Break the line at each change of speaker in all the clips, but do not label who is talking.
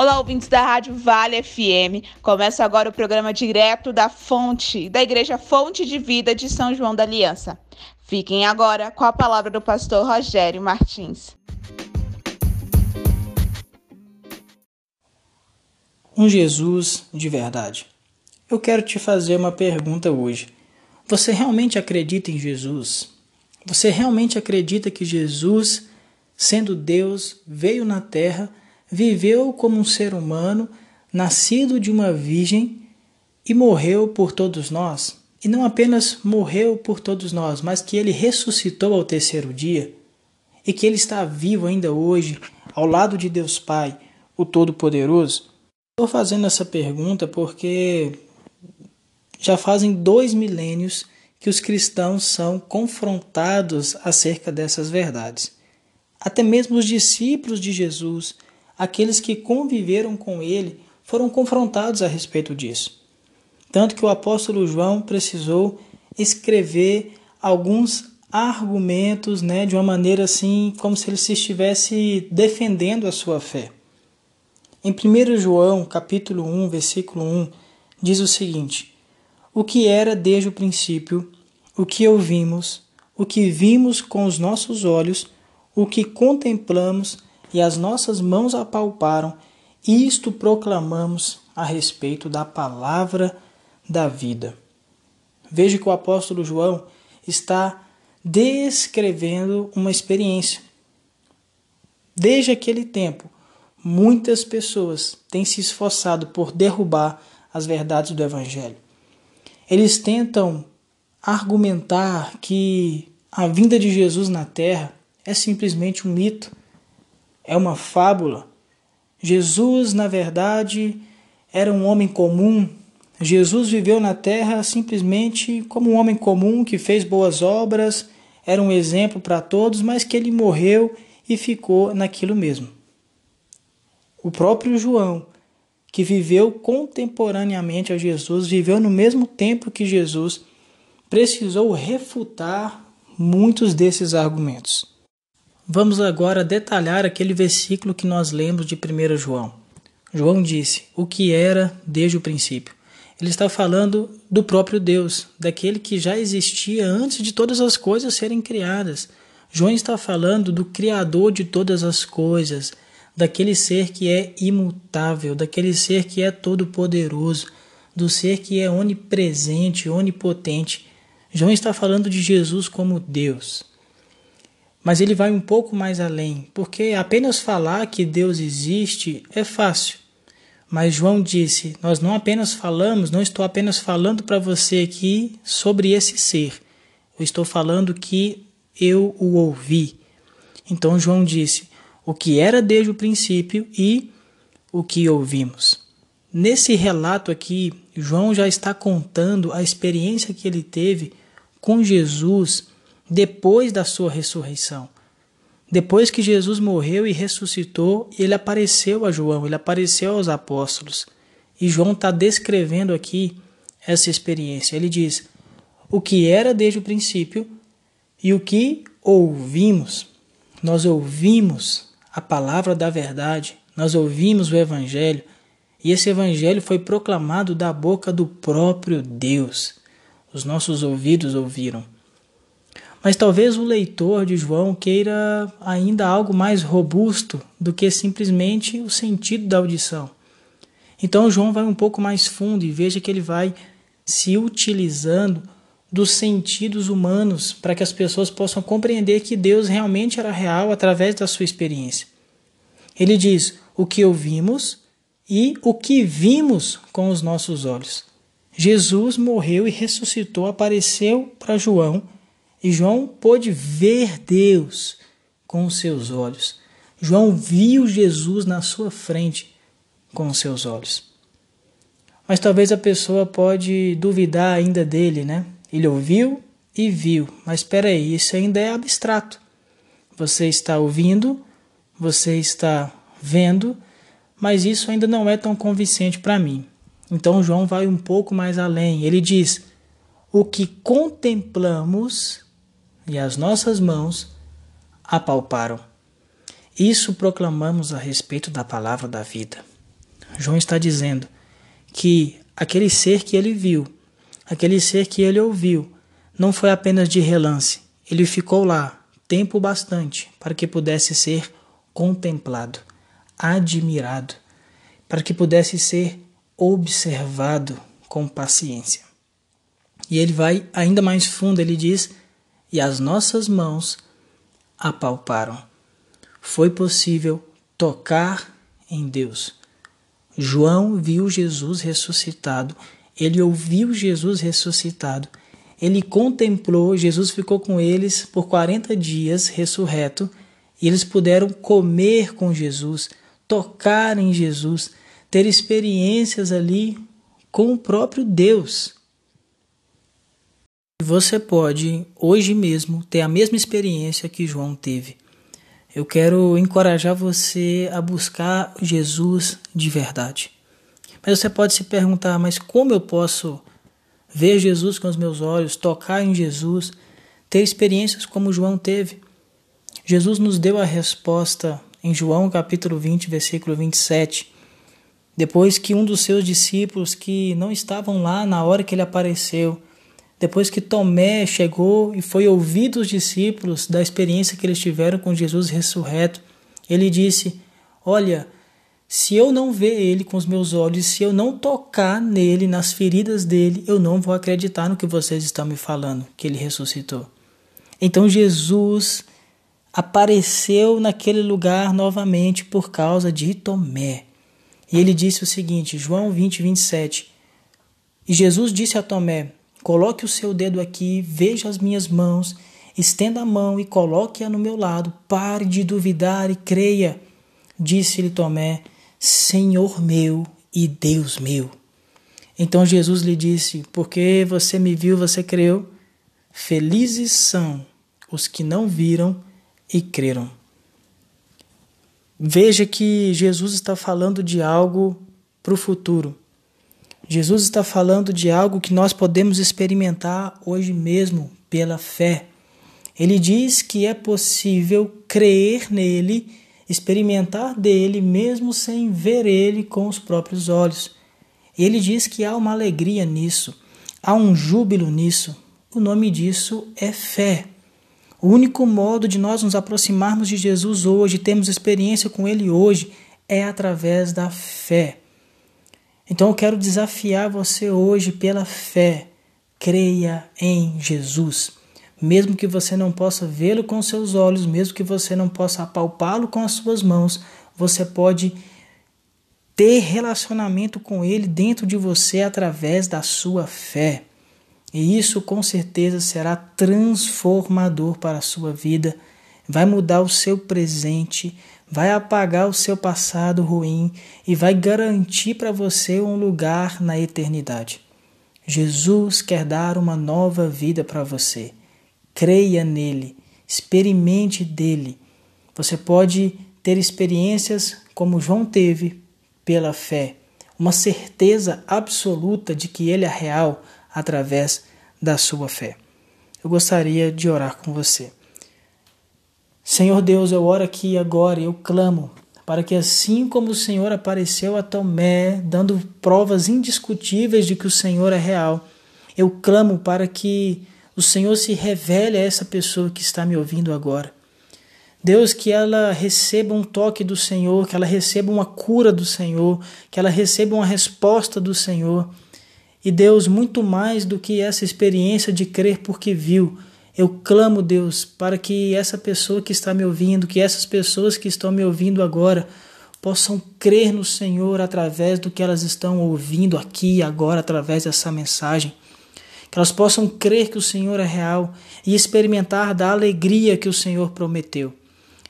Olá, ouvintes da Rádio Vale FM. Começa agora o programa direto da Fonte, da Igreja Fonte de Vida de São João da Aliança. Fiquem agora com a palavra do pastor Rogério Martins.
Um Jesus de verdade. Eu quero te fazer uma pergunta hoje. Você realmente acredita em Jesus? Você realmente acredita que Jesus, sendo Deus, veio na terra, viveu como um ser humano, nascido de uma virgem e morreu por todos nós? E não apenas morreu por todos nós, mas que ele ressuscitou ao terceiro dia e que ele está vivo ainda hoje, ao lado de Deus Pai, o Todo-Poderoso? Estou fazendo essa pergunta porque já fazem dois milênios que os cristãos são confrontados acerca dessas verdades. Até mesmo os discípulos de Jesus, aqueles que conviveram com ele, foram confrontados a respeito disso. Tanto que o apóstolo João precisou escrever alguns argumentos, né, de uma maneira assim, como se ele se estivesse defendendo a sua fé. Em 1 João, capítulo 1, versículo 1, diz o seguinte: o que era desde o princípio, o que ouvimos, o que vimos com os nossos olhos, o que contemplamos e as nossas mãos apalparam, isto proclamamos a respeito da palavra da vida. Veja que o apóstolo João está descrevendo uma experiência. Desde aquele tempo, muitas pessoas têm se esforçado por derrubar as verdades do Evangelho. Eles tentam argumentar que a vinda de Jesus na Terra é simplesmente um mito, é uma fábula. Jesus, na verdade, era um homem comum. Jesus viveu na Terra simplesmente como um homem comum que fez boas obras, era um exemplo para todos, mas que ele morreu e ficou naquilo mesmo. O próprio João que viveu contemporaneamente a Jesus, viveu no mesmo tempo que Jesus, precisou refutar muitos desses argumentos. Vamos agora detalhar aquele versículo que nós lemos de 1 João. João disse: O que era desde o princípio. Ele está falando do próprio Deus, daquele que já existia antes de todas as coisas serem criadas. João está falando do Criador de todas as coisas, daquele ser que é imutável, daquele ser que é todo-poderoso, do ser que é onipresente, onipotente. João está falando de Jesus como Deus. Mas ele vai um pouco mais além, porque apenas falar que Deus existe é fácil. Mas João disse: Nós não apenas falamos, não estou apenas falando para você aqui sobre esse ser, eu estou falando que eu o ouvi. Então João disse: o que era desde o princípio e o que ouvimos. Nesse relato aqui, João já está contando a experiência que ele teve com Jesus depois da sua ressurreição. Depois que Jesus morreu e ressuscitou, ele apareceu a João, ele apareceu aos apóstolos. E João está descrevendo aqui essa experiência. Ele diz: o que era desde o princípio e o que ouvimos. Nós ouvimos a palavra da verdade, nós ouvimos o Evangelho e esse Evangelho foi proclamado da boca do próprio Deus. Os nossos ouvidos ouviram. Mas talvez o leitor de João queira ainda algo mais robusto do que simplesmente o sentido da audição. Então João vai um pouco mais fundo e veja que ele vai se utilizando dos sentidos humanos para que as pessoas possam compreender que Deus realmente era real através da sua experiência. Ele diz o que ouvimos e o que vimos com os nossos olhos. Jesus morreu e ressuscitou, apareceu para João e João pôde ver Deus com os seus olhos. João viu Jesus na sua frente com os seus olhos. Mas talvez a pessoa pode duvidar ainda dele, né? Ele ouviu e viu, mas espera aí, isso ainda é abstrato. Você está ouvindo, você está vendo, mas isso ainda não é tão convincente para mim. Então João vai um pouco mais além. Ele diz: o que contemplamos e as nossas mãos apalparam. Isso proclamamos a respeito da palavra da vida. João está dizendo que aquele ser que ele viu, aquele ser que ele ouviu, não foi apenas de relance, ele ficou lá tempo bastante para que pudesse ser contemplado, admirado, para que pudesse ser observado com paciência. E ele vai ainda mais fundo, ele diz: E as nossas mãos apalparam. Foi possível tocar em Deus. João viu Jesus ressuscitado, ele ouviu Jesus ressuscitado, ele contemplou, Jesus ficou com eles por 40 dias ressurreto, e eles puderam comer com Jesus, tocar em Jesus, ter experiências ali com o próprio Deus. Você pode, hoje mesmo, ter a mesma experiência que João teve. Eu quero encorajar você a buscar Jesus de verdade. Mas você pode se perguntar: mas como eu posso ver Jesus com os meus olhos, tocar em Jesus, ter experiências como João teve? Jesus nos deu a resposta em João capítulo 20, versículo 27. Depois que um dos seus discípulos que não estavam lá na hora que ele apareceu, depois que Tomé chegou e foi ouvir dos discípulos da experiência que eles tiveram com Jesus ressurreto, ele disse: Olha, se eu não ver ele com os meus olhos, se eu não tocar nele, nas feridas dele, eu não vou acreditar no que vocês estão me falando, que ele ressuscitou. Então Jesus apareceu naquele lugar novamente por causa de Tomé. E ele disse o seguinte, João 20, 27. E Jesus disse a Tomé: Coloque o seu dedo aqui, veja as minhas mãos, estenda a mão e coloque-a no meu lado. Pare de duvidar e creia. Disse-lhe Tomé: Senhor meu e Deus meu. Então Jesus lhe disse: Porque você me viu, você creu. Felizes são os que não viram e creram. Veja que Jesus está falando de algo para o futuro. Jesus está falando de algo que nós podemos experimentar hoje mesmo pela fé. Ele diz que é possível crer nele, experimentar dele, mesmo sem ver ele com os próprios olhos. Ele diz que há uma alegria nisso, há um júbilo nisso. O nome disso é fé. O único modo de nós nos aproximarmos de Jesus hoje, termos experiência com Ele hoje, é através da fé. Então eu quero desafiar você hoje pela fé. Creia em Jesus. Mesmo que você não possa vê-lo com seus olhos, mesmo que você não possa apalpá-lo com as suas mãos, você pode ter relacionamento com ele dentro de você através da sua fé. E isso com certeza será transformador para a sua vida, vai mudar o seu presente, vai apagar o seu passado ruim e vai garantir para você um lugar na eternidade. Jesus quer dar uma nova vida para você. Creia nele, experimente dele. Você pode ter experiências como João teve pela fé, uma certeza absoluta de que ele é real através da sua fé. Eu gostaria de orar com você. Senhor Deus, eu oro aqui agora eu clamo para que, assim como o Senhor apareceu a Tomé, dando provas indiscutíveis de que o Senhor é real, eu clamo para que o Senhor se revele a essa pessoa que está me ouvindo agora. Deus, que ela receba um toque do Senhor, que ela receba uma cura do Senhor, que ela receba uma resposta do Senhor. E Deus, muito mais do que essa experiência de crer porque viu, eu clamo, Deus, para que essa pessoa que está me ouvindo, que essas pessoas que estão me ouvindo agora, possam crer no Senhor através do que elas estão ouvindo aqui e agora, através dessa mensagem. Que elas possam crer que o Senhor é real e experimentar da alegria que o Senhor prometeu.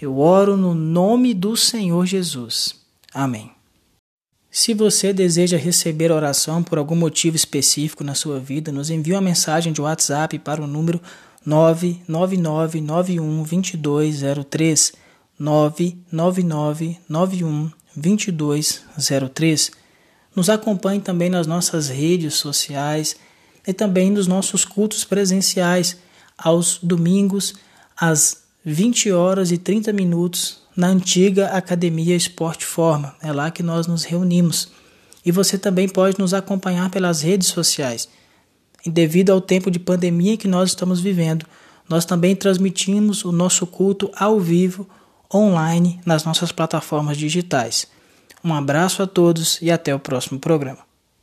Eu oro no nome do Senhor Jesus. Amém. Se você deseja receber oração por algum motivo específico na sua vida, nos envie uma mensagem de WhatsApp para o número 999912203 999912203. Nos acompanhe também nas nossas redes sociais e também nos nossos cultos presenciais aos domingos às 20 horas e 30 minutos na antiga Academia Esporte Forma. É lá que nós nos reunimos. E você também pode nos acompanhar pelas redes sociais. E devido ao tempo de pandemia que nós estamos vivendo, nós também transmitimos o nosso culto ao vivo, online, nas nossas plataformas digitais. Um abraço a todos e até o próximo programa.